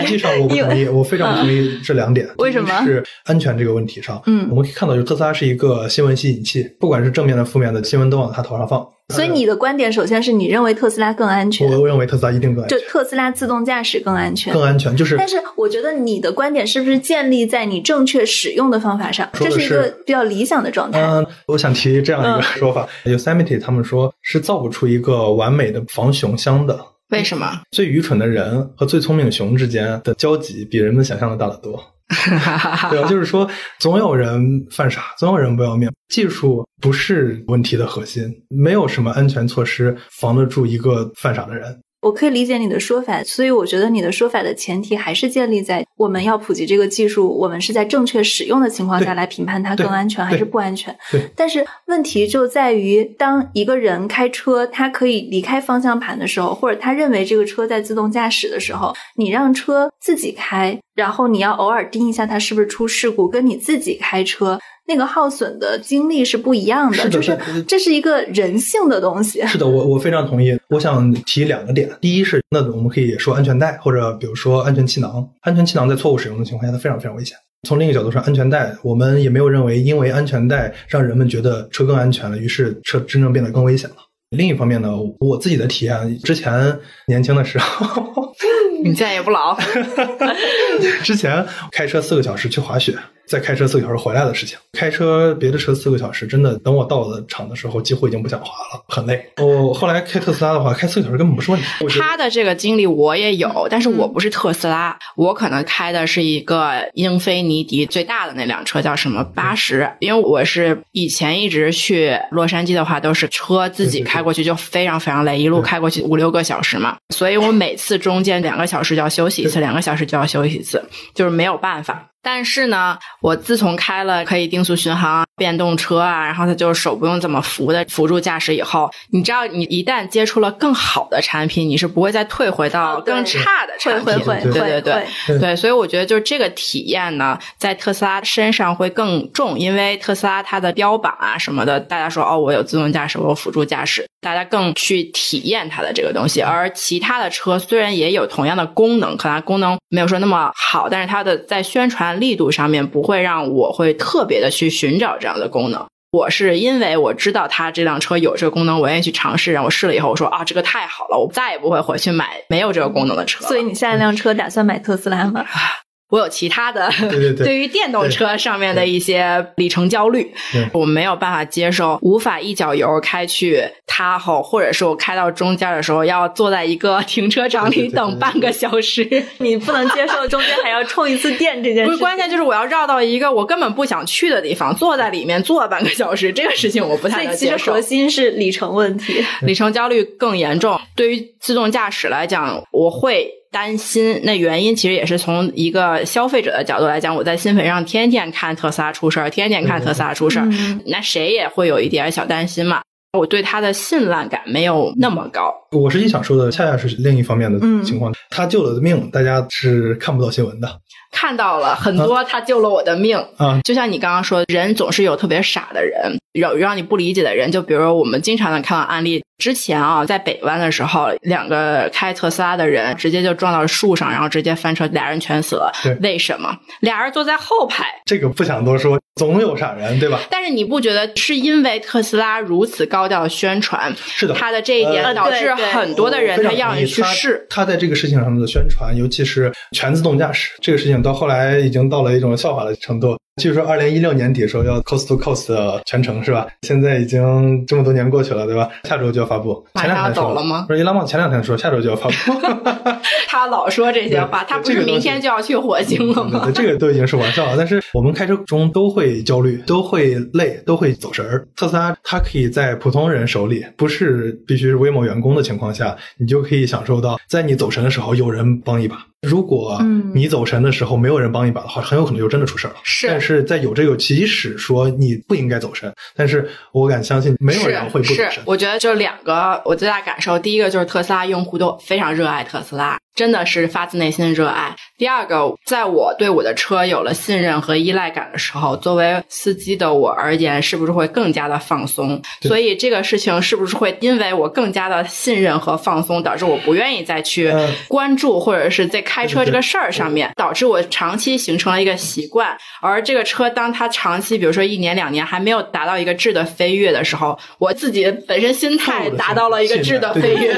际上我不同意，我非常同意这两点。为什么？是安全这个问题上，嗯，我们可以看到，就特斯拉是一个新闻吸引器，不管是正面的、负面的新闻都往它头上放。所以你的观点，首先是你认为特斯拉更安全。我认为特斯拉一定更安全。就特斯拉自动驾驶更安全，更安全就是。但是我觉得你的观点是不是建立在你正确使用的方法上？这是一个比较理想的状态。嗯，我想提这样一个说法，Yosemite 他们说是造不出一个完美的防熊箱的。为什么？最愚蠢的人和最聪明的熊之间的交集，比人们想象的大得多。对？就是说，总有人犯傻，总有人不要命。技术不是问题的核心，没有什么安全措施防得住一个犯傻的人。我可以理解你的说法，所以我觉得你的说法的前提还是建立在我们要普及这个技术，我们是在正确使用的情况下来评判它更安全还是不安全。对。但是问题就在于，当一个人开车，他可以离开方向盘的时候，或者他认为这个车在自动驾驶的时候，你让车自己开，然后你要偶尔盯一下它是不是出事故，跟你自己开车。那个耗损的精力是不一样的，就是这是一个人性的东西。是的，我我非常同意。我想提两个点，第一是那我们可以说安全带，或者比如说安全气囊。安全气囊在错误使用的情况下，它非常非常危险。从另一个角度上，安全带我们也没有认为，因为安全带让人们觉得车更安全了，于是车真正变得更危险了。另一方面呢，我自己的体验，之前年轻的时候，你现在也不老，之前开车四个小时去滑雪。再开车四个小时回来的事情，开车别的车四个小时，真的等我到了场的时候，几乎已经不想滑了，很累。我后来开特斯拉的话，开四个小时根本不是问题。他的这个经历我也有，但是我不是特斯拉，我可能开的是一个英菲尼迪最大的那辆车，叫什么八十。因为我是以前一直去洛杉矶的话，都是车自己开过去，就非常非常累，一路开过去五六个小时嘛，所以我每次中间两个小时就要休息一次，两个小时就要休息一次，就是没有办法。但是呢，我自从开了可以定速巡航、电动车啊，然后它就手不用怎么扶的辅助驾驶以后，你知道，你一旦接触了更好的产品，你是不会再退回到更差的产品。会会会，对对对对，所以我觉得就是这个体验呢，在特斯拉身上会更重，因为特斯拉它的标榜啊什么的，大家说哦，我有自动驾驶，我有辅助驾驶，大家更去体验它的这个东西。而其他的车虽然也有同样的功能，可能功能没有说那么好，但是它的在宣传。力度上面不会让我会特别的去寻找这样的功能，我是因为我知道它这辆车有这个功能，我愿意去尝试。然后我试了以后，我说啊，这个太好了，我再也不会回去买没有这个功能的车。所以你下一辆车打算买特斯拉吗？我有其他的，对对对，对于电动车上面的一些里程焦虑，我没有办法接受，无法一脚油开去它后，或者是我开到中间的时候要坐在一个停车场里等半个小时，你不能接受中间还要充一次电这件事。不是关键，就是我要绕到一个我根本不想去的地方，坐在里面坐半个小时，这个事情我不太能接受。其实核心是里程问题，里程焦虑更严重。对于自动驾驶来讲，我会。担心。那原因其实也是从一个消费者的角度来讲，我在新闻上天天看特斯拉出事儿，天天看特斯拉出事儿，那谁也会有一点小担心嘛。我对它的信赖感没有那么高。我实际想说的，恰恰是另一方面的情况。他救了的命，大家是看不到新闻的。看到了很多，他救了我的命啊！就像你刚刚说，人总是有特别傻的人，有让你不理解的人。就比如我们经常能看到案例，之前啊，在北湾的时候，两个开特斯拉的人直接就撞到树上，然后直接翻车，俩人全死了。为什么？俩人坐在后排。这个不想多说，总有傻人，对吧？但是你不觉得是因为特斯拉如此高调的宣传，是的，他的这一点导致很多的人他要你去试。他在这个事情上的宣传，尤其是全自动驾驶这个事情。到后来已经到了一种笑话的程度。据说二零一六年底时候要 coast to coast 全程是吧？现在已经这么多年过去了，对吧？下周就要发布。前两天走了吗？不是伊拉曼前两天说下周就要发布。他老说这些话，他不是明天就要去火星了吗？这个都已经是玩笑了。但是我们开车中都会焦虑，都会累，都会走神儿。特斯拉它可以在普通人手里，不是必须是威某员工的情况下，你就可以享受到在你走神的时候有人帮一把。如果你走神的时候没有人帮一把的话，很有可能就真的出事儿了。是，但是在有这个，即使说你不应该走神，但是我敢相信没有人会不走神。我觉得就两个我最大感受，第一个就是特斯拉用户都非常热爱特斯拉。真的是发自内心的热爱。第二个，在我对我的车有了信任和依赖感的时候，作为司机的我而言，是不是会更加的放松？所以这个事情是不是会因为我更加的信任和放松，导致我不愿意再去关注或者是在开车这个事儿上面，导致我长期形成了一个习惯。而这个车，当它长期，比如说一年两年还没有达到一个质的飞跃的时候，我自己本身心态达到了一个质的飞跃。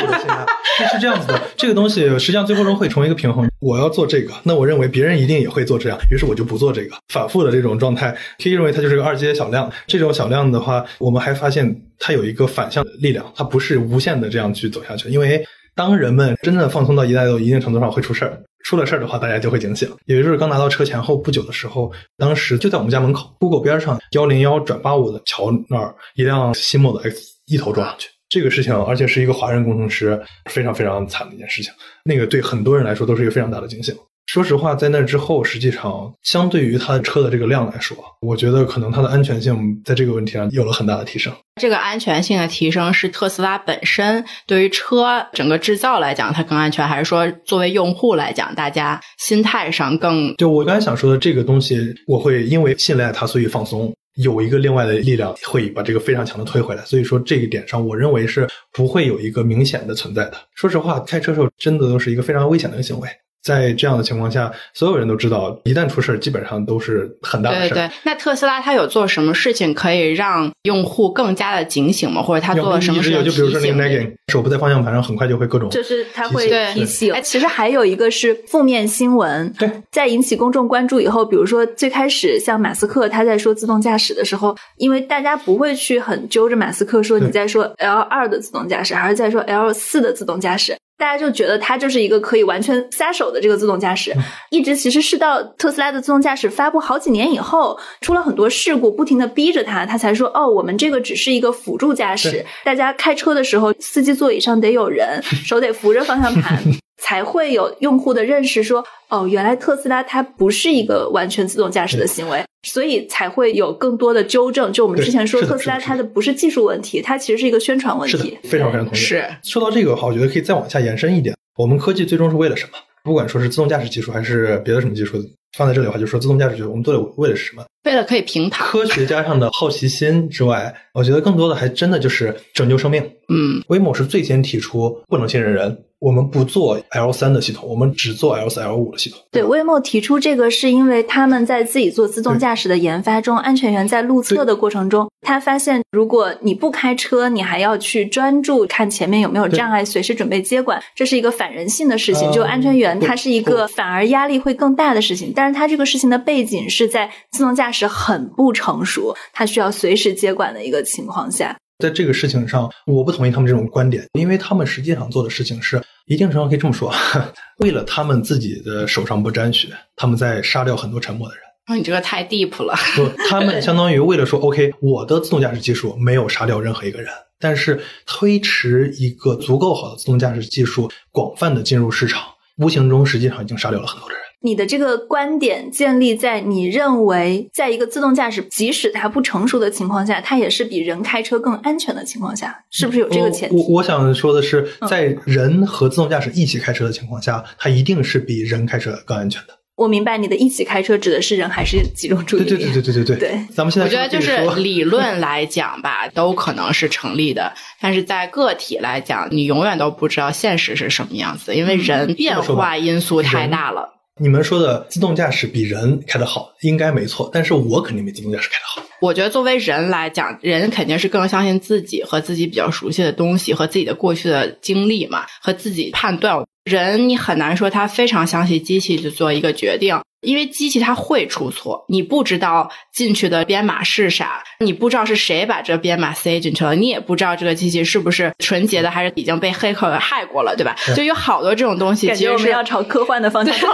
是这样子的，这个东西实际上。最后中会成为一个平衡。我要做这个，那我认为别人一定也会做这样，于是我就不做这个。反复的这种状态，可以认为它就是个二阶小量。这种小量的话，我们还发现它有一个反向的力量，它不是无限的这样去走下去。因为当人们真的放松到一代到一定程度上会出事儿，出了事儿的话，大家就会警醒。也就是刚拿到车前后不久的时候，当时就在我们家门口，Google 边上幺零幺转八五的桥那儿，一辆新 Model X 一头撞上去。这个事情，而且是一个华人工程师，非常非常惨的一件事情。那个对很多人来说都是一个非常大的惊醒。说实话，在那之后，实际上相对于它的车的这个量来说，我觉得可能它的安全性在这个问题上有了很大的提升。这个安全性的提升是特斯拉本身对于车整个制造来讲它更安全，还是说作为用户来讲，大家心态上更？就我刚才想说的这个东西，我会因为信赖它，所以放松。有一个另外的力量会把这个非常强的推回来，所以说这一点上，我认为是不会有一个明显的存在的。说实话，开车时候真的都是一个非常危险的一个行为。在这样的情况下，所有人都知道，一旦出事儿，基本上都是很大的事儿。对对，那特斯拉它有做什么事情可以让用户更加的警醒吗？或者它做了什么事情就比如说那个 nagging，手不在方向盘上，很快就会各种就是它会提醒。哎，其实还有一个是负面新闻，对，在引起公众关注以后，比如说最开始像马斯克他在说自动驾驶的时候，因为大家不会去很揪着马斯克说你在说 L 二的自动驾驶，还是在说 L 四的自动驾驶。大家就觉得它就是一个可以完全撒手的这个自动驾驶，一直其实是到特斯拉的自动驾驶发布好几年以后，出了很多事故，不停的逼着它，它才说哦，我们这个只是一个辅助驾驶，大家开车的时候，司机座椅上得有人，手得扶着方向盘。才会有用户的认识，说哦，原来特斯拉它不是一个完全自动驾驶的行为，所以才会有更多的纠正。就我们之前说特斯拉它的不是技术问题，它其实是一个宣传问题。非常非常同意。是说到这个的话，我觉得可以再往下延伸一点。我们科技最终是为了什么？不管说是自动驾驶技术还是别的什么技术，放在这里的话，就说自动驾驶技术，我们到底为了是什么？为了可以平躺。科学家上的好奇心之外，我觉得更多的还真的就是拯救生命。嗯，威某是最先提出不能信任人。我们不做 L 三的系统，我们只做 L 四、L 五的系统。对，威莫提出这个是因为他们在自己做自动驾驶的研发中，安全员在路测的过程中，他发现如果你不开车，你还要去专注看前面有没有障碍，随时准备接管，这是一个反人性的事情。就安全员，他是一个反而压力会更大的事情。但是他这个事情的背景是在自动驾驶很不成熟，他需要随时接管的一个情况下。在这个事情上，我不同意他们这种观点，因为他们实际上做的事情是，一定程度上可以这么说，为了他们自己的手上不沾血，他们在杀掉很多沉默的人。啊，你这个太 deep 了。不，他们相当于为了说，OK，我的自动驾驶技术没有杀掉任何一个人，但是推迟一个足够好的自动驾驶技术广泛的进入市场，无形中实际上已经杀掉了很多的人。你的这个观点建立在你认为，在一个自动驾驶即使它不成熟的情况下，它也是比人开车更安全的情况下，是不是有这个前提？我我想说的是，在人和自动驾驶一起开车的情况下，它一定是比人开车更安全的。我明白你的一起开车指的是人还是集中注意力？对对对对对对对。咱们现在我觉得就是理论来讲吧，都可能是成立的，但是在个体来讲，你永远都不知道现实是什么样子，因为人变化因素太大了。你们说的自动驾驶比人开得好，应该没错，但是我肯定比自动驾驶开得好。我觉得作为人来讲，人肯定是更相信自己和自己比较熟悉的东西和自己的过去的经历嘛，和自己判断。人你很难说他非常相信机器去做一个决定。因为机器它会出错，你不知道进去的编码是啥，你不知道是谁把这编码塞进去了，你也不知道这个机器是不是纯洁的，还是已经被黑客害过了，对吧？就有好多这种东西，其实是要朝科幻的方向走。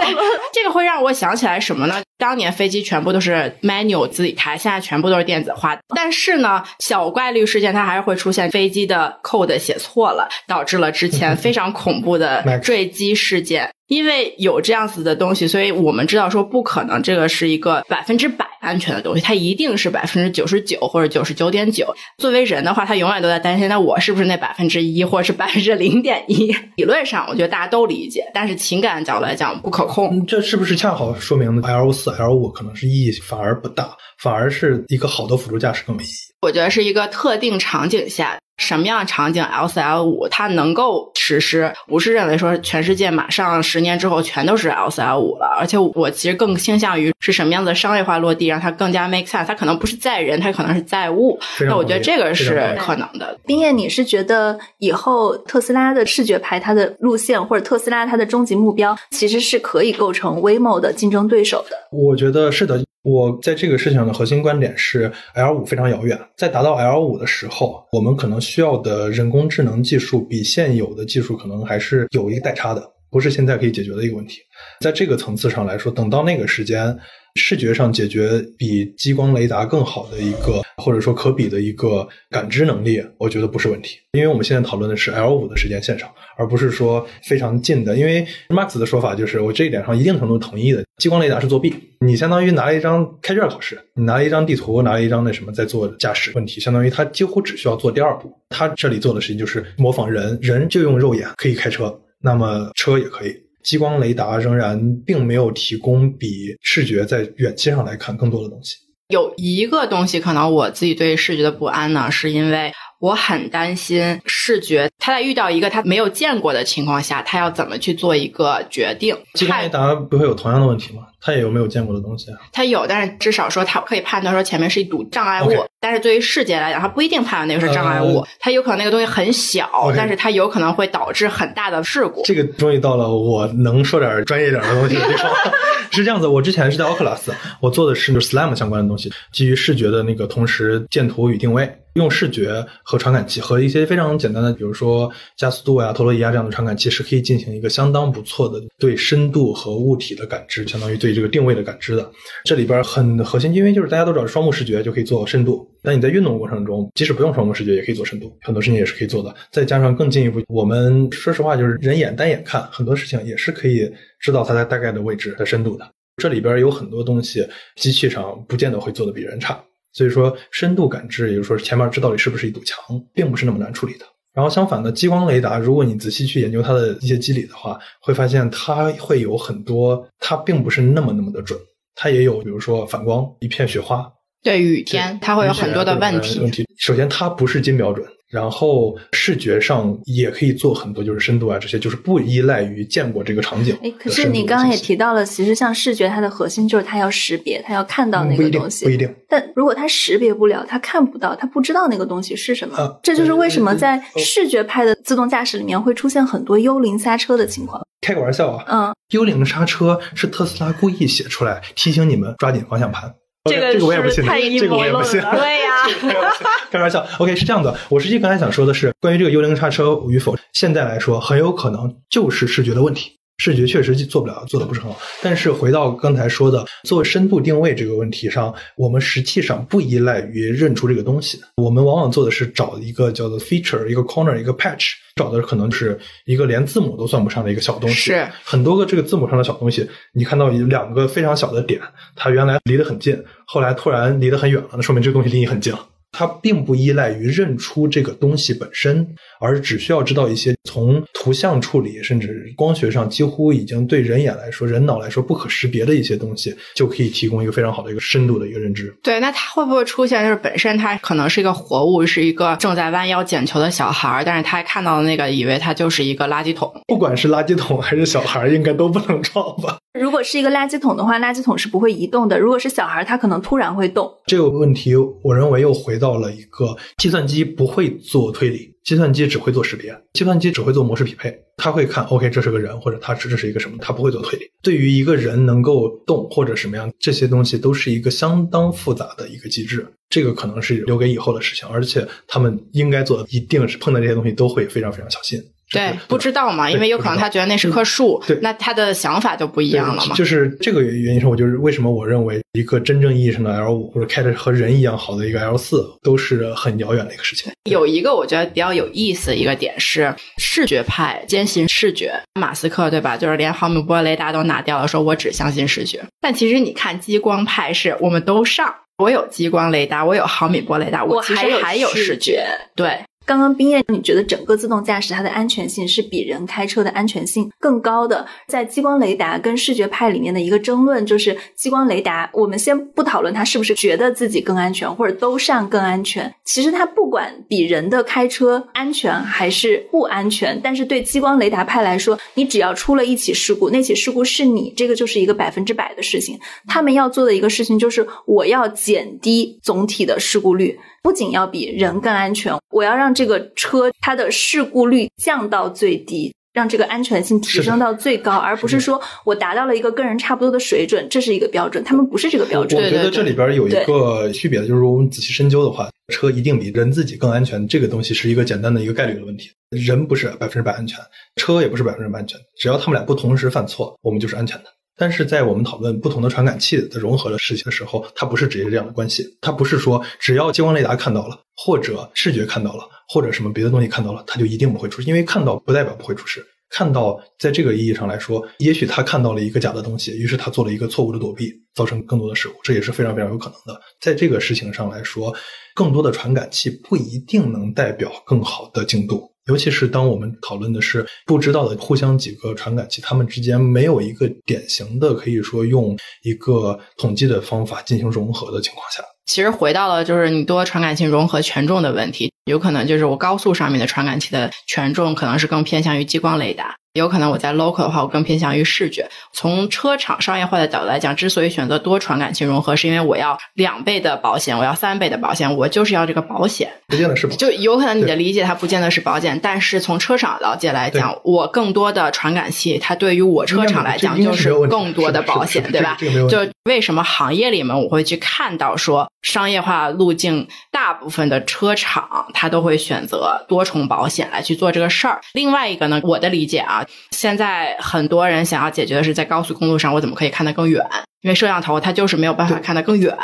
这个会让我想起来什么呢？当年飞机全部都是 manual 自己开，现在全部都是电子化。但是呢，小概率事件它还是会出现飞机的 code 写错了，导致了之前 非常恐怖的坠机事件。因为有这样子的东西，所以我们知道说不可能这个是一个百分之百安全的东西，它一定是百分之九十九或者九十九点九。作为人的话，他永远都在担心，那我是不是那百分之一，或者是百分之零点一？理论上，我觉得大家都理解，但是情感角度来讲不可控。这是不是恰好说明 L 四、L 五可能是意义反而不大，反而是一个好的辅助驾驶更有意义？我觉得是一个特定场景下。什么样的场景 L 四 L 五它能够实施？不是认为说全世界马上十年之后全都是 L 四 L 五了，而且我其实更倾向于是什么样的商业化落地，让它更加 make sense。它可能不是载人，它可能是载物。那我觉得这个是可能的。冰燕，你是觉得以后特斯拉的视觉牌它的路线，或者特斯拉它的终极目标，其实是可以构成 Waymo 的竞争对手的？我觉得是的。我在这个事情上的核心观点是，L 五非常遥远，在达到 L 五的时候，我们可能需要的人工智能技术比现有的技术可能还是有一个代差的，不是现在可以解决的一个问题。在这个层次上来说，等到那个时间。视觉上解决比激光雷达更好的一个，或者说可比的一个感知能力，我觉得不是问题。因为我们现在讨论的是 L 五的时间线上，而不是说非常近的。因为 Max 的说法就是，我这一点上一定程度同意的。激光雷达是作弊，你相当于拿了一张开卷考试，你拿了一张地图，拿了一张那什么在做驾驶问题，相当于他几乎只需要做第二步。他这里做的事情就是模仿人，人就用肉眼可以开车，那么车也可以。激光雷达仍然并没有提供比视觉在远期上来看更多的东西。有一个东西，可能我自己对视觉的不安呢，是因为。我很担心视觉，他在遇到一个他没有见过的情况下，他要怎么去做一个决定？激光雷达不会有同样的问题吗？他也有没有见过的东西啊？他有，但是至少说他可以判断说前面是一堵障碍物。但是对于视觉来讲，他不一定判断那个是障碍物，他有可能那个东西很小，但是它有可能会导致很大的事故。这个终于到了我能说点专业点的东西的地方。是这样子，我之前是在 Oculus，我做的是 SLAM 相关的东西，基于视觉的那个同时建图与定位。用视觉和传感器和一些非常简单的，比如说加速度呀、陀螺仪啊这样的传感器，是可以进行一个相当不错的对深度和物体的感知，相当于对这个定位的感知的。这里边很核心，因为就是大家都知道双目视觉就可以做深度，那你在运动过程中，即使不用双目视觉也可以做深度，很多事情也是可以做的。再加上更进一步，我们说实话就是人眼单眼看很多事情也是可以知道它在大概的位置的深度的。这里边有很多东西，机器上不见得会做的比人差。所以说，深度感知，也就是说前面这到底是不是一堵墙，并不是那么难处理的。然后相反的，激光雷达，如果你仔细去研究它的一些机理的话，会发现它会有很多，它并不是那么那么的准。它也有，比如说反光，一片雪花，对雨天，它会有很多的问题。问题首先，它不是金标准。然后视觉上也可以做很多，就是深度啊这些，就是不依赖于见过这个场景。哎，可是你刚刚也提到了，其实像视觉，它的核心就是它要识别，它要看到那个东西。不一定，但如果它识别不了，它看不到，它不知道那个东西是什么，这就是为什么在视觉派的自动驾驶里面会出现很多幽灵刹车的情况。开个玩笑啊，嗯，幽灵刹车是特斯拉故意写出来提醒你们抓紧方向盘。这个这个我也不信，这个我也不信。对呀，开玩笑。OK，是这样的，我实际刚才想说的是，关于这个幽灵刹车与否，现在来说很有可能就是视觉的问题。视觉确实做不了，做的不是很好。但是回到刚才说的做深度定位这个问题上，我们实际上不依赖于认出这个东西，我们往往做的是找一个叫做 feature、一个 corner、一个 patch，找的可能是一个连字母都算不上的一个小东西。是很多个这个字母上的小东西，你看到有两个非常小的点，它原来离得很近，后来突然离得很远了，那说明这个东西离你很近了。它并不依赖于认出这个东西本身，而只需要知道一些从图像处理甚至光学上几乎已经对人眼来说、人脑来说不可识别的一些东西，就可以提供一个非常好的一个深度的一个认知。对，那它会不会出现就是本身它可能是一个活物，是一个正在弯腰捡球的小孩儿，但是他看到的那个以为它就是一个垃圾桶？不管是垃圾桶还是小孩，应该都不能撞吧？如果是一个垃圾桶的话，垃圾桶是不会移动的。如果是小孩，他可能突然会动。这个问题，我认为又回到了一个计算机不会做推理，计算机只会做识别，计算机只会做模式匹配。他会看，OK，这是个人，或者他这是一个什么，他不会做推理。对于一个人能够动或者什么样，这些东西都是一个相当复杂的一个机制。这个可能是留给以后的事情，而且他们应该做的一定是碰到这些东西都会非常非常小心。对，不知道嘛，因为有可能他觉得那是棵树，对，那他的想法就不一样了嘛。就是这个原因上，我就是为什么我认为一个真正意义上的 L 五或者开着和人一样好的一个 L 四都是很遥远的一个事情。有一个我觉得比较有意思的一个点是，视觉派坚信视觉，马斯克对吧？就是连毫米波雷达都拿掉了，说我只相信视觉。但其实你看激光派是我们都上，我有激光雷达，我有毫米波雷达，我其实还有视觉，对。刚刚冰燕，你觉得整个自动驾驶它的安全性是比人开车的安全性更高的？在激光雷达跟视觉派里面的一个争论就是，激光雷达，我们先不讨论它是不是觉得自己更安全，或者都上更安全。其实它不管比人的开车安全还是不安全，但是对激光雷达派来说，你只要出了一起事故，那起事故是你，这个就是一个百分之百的事情。他们要做的一个事情就是，我要减低总体的事故率。不仅要比人更安全，我要让这个车它的事故率降到最低，让这个安全性提升到最高，而不是说我达到了一个跟人差不多的水准，这是一个标准。他们不是这个标准。我觉得这里边有一个区别，就是我们仔细深究的话，车一定比人自己更安全。这个东西是一个简单的一个概率的问题。人不是百分之百安全，车也不是百分之百安全。只要他们俩不同时犯错，我们就是安全的。但是在我们讨论不同的传感器的融合的事情的时候，它不是直接这样的关系。它不是说只要激光雷达看到了，或者视觉看到了，或者什么别的东西看到了，它就一定不会出事。因为看到不代表不会出事。看到在这个意义上来说，也许他看到了一个假的东西，于是他做了一个错误的躲避，造成更多的事故，这也是非常非常有可能的。在这个事情上来说，更多的传感器不一定能代表更好的精度。尤其是当我们讨论的是不知道的互相几个传感器，它们之间没有一个典型的可以说用一个统计的方法进行融合的情况下，其实回到了就是你多传感器融合权重的问题，有可能就是我高速上面的传感器的权重可能是更偏向于激光雷达。有可能我在 local 的话，我更偏向于视觉。从车厂商业化的角度来讲，之所以选择多传感器融合，是因为我要两倍的保险，我要三倍的保险，我就是要这个保险。不见得是保，就有可能你的理解它不见得是保险，但是从车厂了解来讲，我更多的传感器，它对于我车厂来讲就是更多的保险，对吧？就为什么行业里面我会去看到说商业化路径，大部分的车厂他都会选择多重保险来去做这个事儿。另外一个呢，我的理解啊。现在很多人想要解决的是，在高速公路上，我怎么可以看得更远？因为摄像头它就是没有办法看得更远，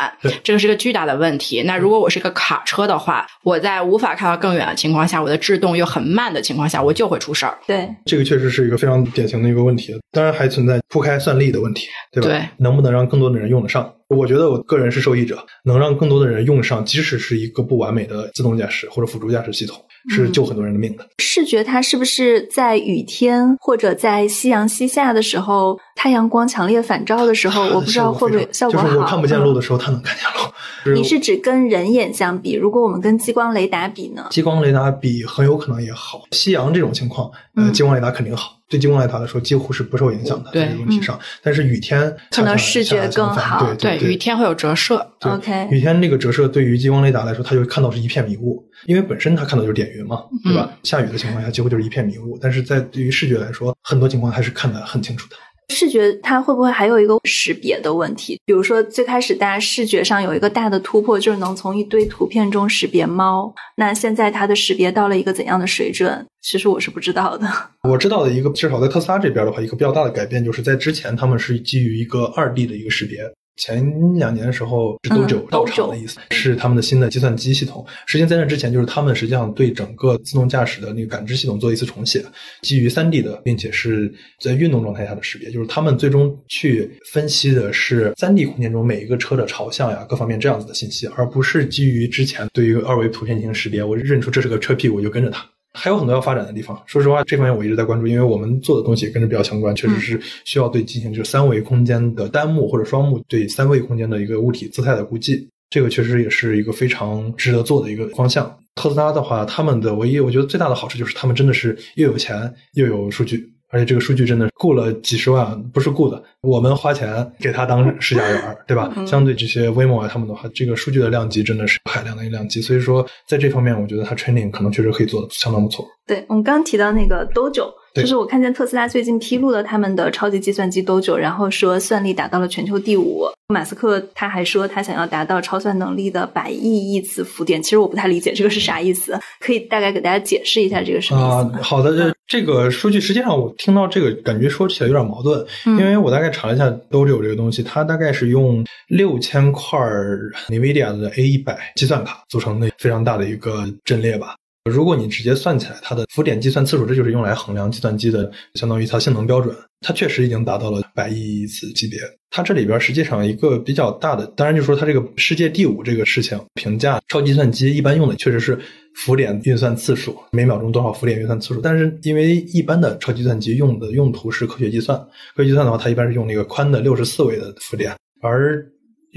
这个是个巨大的问题。那如果我是一个卡车的话，我在无法看到更远的情况下，我的制动又很慢的情况下，我就会出事儿。对，这个确实是一个非常典型的一个问题。当然还存在铺开算力的问题，对吧？对，能不能让更多的人用得上？我觉得我个人是受益者，能让更多的人用上，即使是一个不完美的自动驾驶或者辅助驾驶系统。是救很多人的命的。视觉它是不是在雨天或者在夕阳西下的时候，太阳光强烈反照的时候，我不知道会不会效果好。就是我看不见路的时候，它能看见路。你是指跟人眼相比？如果我们跟激光雷达比呢？激光雷达比很有可能也好。夕阳这种情况，呃，激光雷达肯定好。对激光雷达来说，几乎是不受影响的这个问题上。但是雨天可能视觉更好。对对，雨天会有折射。OK，雨天那个折射对于激光雷达来说，它就看到是一片迷雾，因为本身它看到就是点云嘛，对吧？下雨的情况下几乎就是一片迷雾。但是在对于视觉来说，很多情况还是看得很清楚的。视觉它会不会还有一个识别的问题？比如说最开始大家视觉上有一个大的突破，就是能从一堆图片中识别猫。那现在它的识别到了一个怎样的水准？其实我是不知道的。我知道的一个，至少在特斯拉这边的话，一个比较大的改变就是在之前他们是基于一个二 D 的一个识别。前两年的时候是 Dojo 到场的意思，是他们的新的计算机系统。实际上在那之前，就是他们实际上对整个自动驾驶的那个感知系统做一次重写，基于三 D 的，并且是在运动状态下的识别。就是他们最终去分析的是三 D 空间中每一个车的朝向呀，各方面这样子的信息，而不是基于之前对于二维图片进行识别。我认出这是个车屁股，我就跟着它。还有很多要发展的地方。说实话，这方面我一直在关注，因为我们做的东西跟这比较相关，确实是需要对进行就是三维空间的单目或者双目对三维空间的一个物体姿态的估计。这个确实也是一个非常值得做的一个方向。特斯拉的话，他们的唯一我觉得最大的好处就是他们真的是又有钱又有数据。而且这个数据真的雇了几十万，不是雇的，我们花钱给他当试驾员，对吧？相对这些 Waymo 啊他们的话，这个数据的量级真的是海量的一量级，所以说在这方面，我觉得它 training 可能确实可以做的相当不错。对我们刚提到那个 Dojo。就是我看见特斯拉最近披露了他们的超级计算机 Dojo，然后说算力达到了全球第五。马斯克他还说他想要达到超算能力的百亿亿次浮点。其实我不太理解这个是啥意思，可以大概给大家解释一下这个什么意思好的，这个数据实际上我听到这个感觉说起来有点矛盾，因为我大概查了一下 Dojo 这个东西，它大概是用六千块 NVIDIA 的 A 一百计算卡组成的非常大的一个阵列吧。如果你直接算起来它的浮点计算次数，这就是用来衡量计算机的，相当于它性能标准。它确实已经达到了百亿次级别。它这里边实际上一个比较大的，当然就说它这个世界第五这个事情，评价超级计算机一般用的确实是浮点运算次数，每秒钟多少浮点运算次数。但是因为一般的超计算机用的用途是科学计算，科学计算的话，它一般是用那个宽的六十四位的浮点，而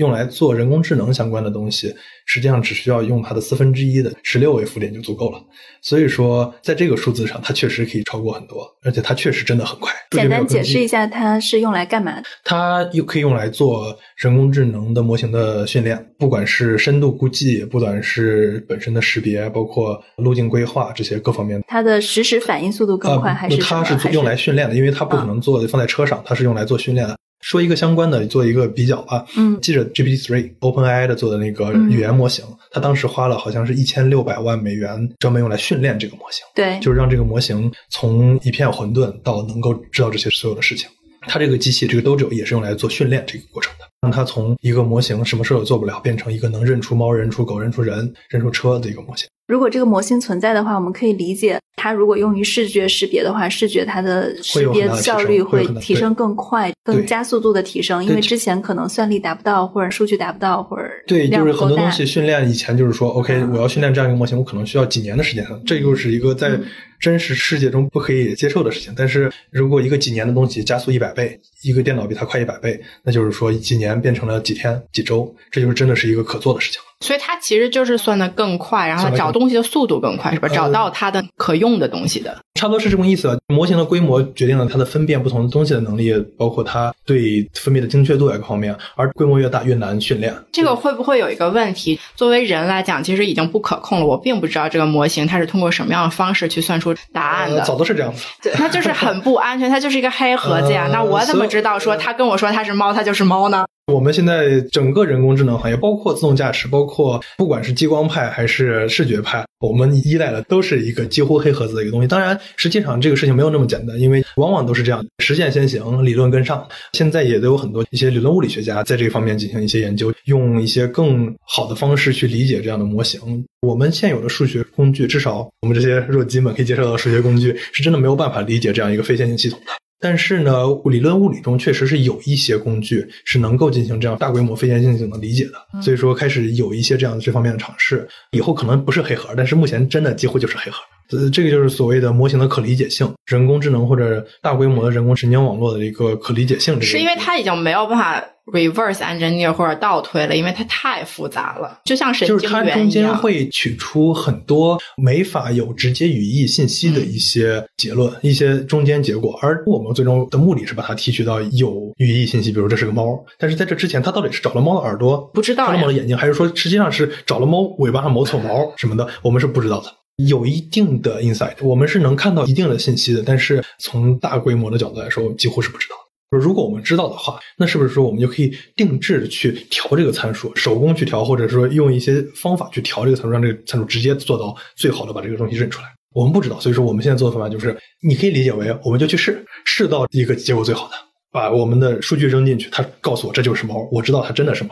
用来做人工智能相关的东西，实际上只需要用它的四分之一的十六位浮点就足够了。所以说，在这个数字上，它确实可以超过很多，而且它确实真的很快。简单解释一下，它是用来干嘛的？它又可以用来做人工智能的模型的训练，不管是深度估计，不管是本身的识别，包括路径规划这些各方面。它的实时反应速度更快，还是它是用来训练的？因为它不可能做放在车上，它是用来做训练的。说一个相关的，做一个比较吧。嗯，记着 GPT-3 OpenAI 的做的那个语言模型，它当时花了好像是一千六百万美元，专门用来训练这个模型。对，就是让这个模型从一片混沌到能够知道这些所有的事情。它这个机器，这个 Dojo 也是用来做训练这个过程的，让它从一个模型什么事都做不了，变成一个能认出猫、认出狗、认出人、认出车的一个模型。如果这个模型存在的话，我们可以理解，它如果用于视觉识别的话，视觉它的识别效率会提升更快，更加速度的提升，因为之前可能算力达不到，或者数据达不到，或者对，就是很多东西训练以前就是说，OK，我要训练这样一个模型，我可能需要几年的时间，这又是一个在真实世界中不可以接受的事情。但是如果一个几年的东西加速一百倍，一个电脑比它快一百倍，那就是说几年变成了几天、几周，这就是真的是一个可做的事情。所以它其实就是算的更快，然后找东西的速度更快，是吧？找到它的可用的东西的，差不多是这么意思。模型的规模决定了它的分辨不同的东西的能力，包括它对分辨的精确度各方面。而规模越大越难训练。这个会不会有一个问题？作为人来讲，其实已经不可控了。我并不知道这个模型它是通过什么样的方式去算出答案的。早都是这样子，那就是很不安全。它就是一个黑盒子呀。那我怎么知道说他跟我说它是猫，它就是猫呢？我们现在整个人工智能行业，包括自动驾驶，包括不管是激光派还是视觉派，我们依赖的都是一个几乎黑盒子的一个东西。当然，实际上这个事情没有那么简单，因为往往都是这样：实践先行，理论跟上。现在也都有很多一些理论物理学家在这方面进行一些研究，用一些更好的方式去理解这样的模型。我们现有的数学工具，至少我们这些弱鸡们可以接受到数学工具，是真的没有办法理解这样一个非线性系统的。但是呢，理论物理中确实是有一些工具是能够进行这样大规模非线性性的理解的，所以说开始有一些这样的这方面的尝试。以后可能不是黑盒，但是目前真的几乎就是黑盒。呃，这个就是所谓的模型的可理解性，人工智能或者大规模的人工神经网络的一个可理解性。是因为它已经没有办法。reverse engineer 或者倒推了，因为它太复杂了，就像神经元一样。就是它中间会取出很多没法有直接语义信息的一些结论、一些中间结果，而我们最终的目的是把它提取到有语义信息，比如这是个猫。但是在这之前，它到底是找了猫的耳朵，不知道；找了猫的眼睛，还是说实际上是找了猫尾巴上某撮毛什么的，我们是不知道的。有一定的 insight，我们是能看到一定的信息的，但是从大规模的角度来说，我们几乎是不知道。如果我们知道的话，那是不是说我们就可以定制去调这个参数，手工去调，或者说用一些方法去调这个参数，让这个参数直接做到最好的把这个东西认出来？我们不知道，所以说我们现在做的方法就是，你可以理解为我们就去试，试到一个结果最好的，把我们的数据扔进去，它告诉我这就是猫，我知道它真的是猫。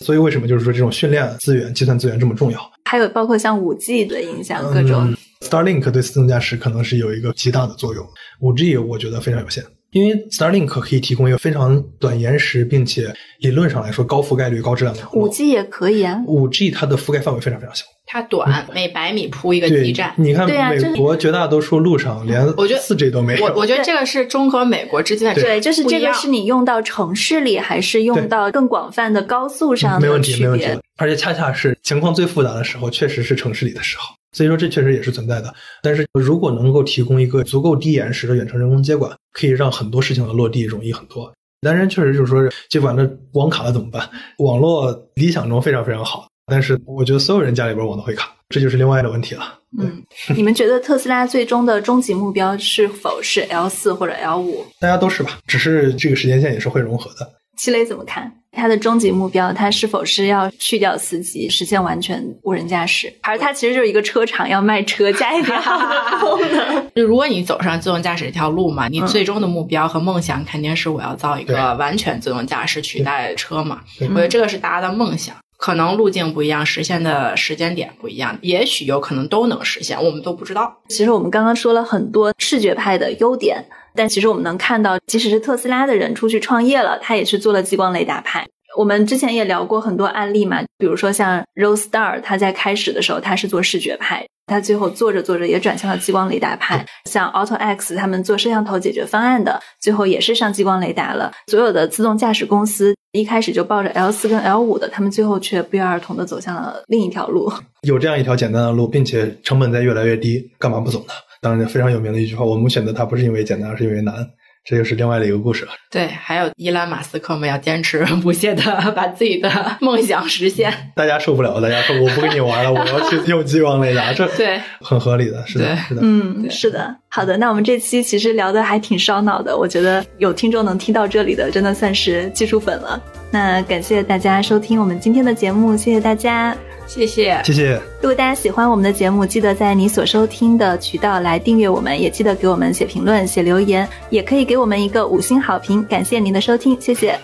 所以为什么就是说这种训练资源、计算资源这么重要？还有包括像五 G 的影响，各种 Starlink 对自动驾驶可能是有一个极大的作用。五 G 我觉得非常有限，因为 Starlink 可以提供一个非常短延时，并且理论上来说高覆盖率、高质量的。五 G 也可以啊。五 G 它的覆盖范围非常非常小，它短，每百米铺一个基站。你看美国绝大多数路上连我觉得四 G 都没有。我我觉得这个是中和美国之间的对，就是这个是你用到城市里，还是用到更广泛的高速上的区别？而且恰恰是情况最复杂的时候，确实是城市里的时候。所以说这确实也是存在的，但是如果能够提供一个足够低延时的远程人工接管，可以让很多事情的落地容易很多。当然，确实就是说接管的网卡了怎么办？网络理想中非常非常好，但是我觉得所有人家里边网都会卡，这就是另外的问题了。嗯，你们觉得特斯拉最终的终极目标是否是 L 四或者 L 五？大家都是吧，只是这个时间线也是会融合的。齐磊怎么看？它的终极目标，它是否是要去掉司机，实现完全无人驾驶？还是它其实就是一个车厂要卖车加一点功能？就如果你走上自动驾驶这条路嘛，你最终的目标和梦想肯定是我要造一个完全自动驾驶取代车嘛。我觉得这个是大家的梦想，可能路径不一样，实现的时间点不一样，也许有可能都能实现，我们都不知道。其实我们刚刚说了很多视觉派的优点。但其实我们能看到，即使是特斯拉的人出去创业了，他也是做了激光雷达派。我们之前也聊过很多案例嘛，比如说像 Roadstar，他在开始的时候他是做视觉派，他最后做着做着也转向了激光雷达派。像 Auto X 他们做摄像头解决方案的，最后也是上激光雷达了。所有的自动驾驶公司一开始就抱着 L 四跟 L 五的，他们最后却不约而同的走向了另一条路。有这样一条简单的路，并且成本在越来越低，干嘛不走呢？当然，非常有名的一句话，我们选择它不是因为简单，而是因为难。这就是另外的一个故事了。对，还有伊兰马斯克们要坚持不懈的 把自己的 梦想实现。大家受不了，大家说我不跟你玩了，我要去用激光雷达，这对很合理的，是的，是的，嗯，是的。好的，那我们这期其实聊的还挺烧脑的，我觉得有听众能听到这里的，真的算是技术粉了。那感谢大家收听我们今天的节目，谢谢大家。谢谢，谢谢。如果大家喜欢我们的节目，记得在你所收听的渠道来订阅我们，也记得给我们写评论、写留言，也可以给我们一个五星好评。感谢您的收听，谢谢。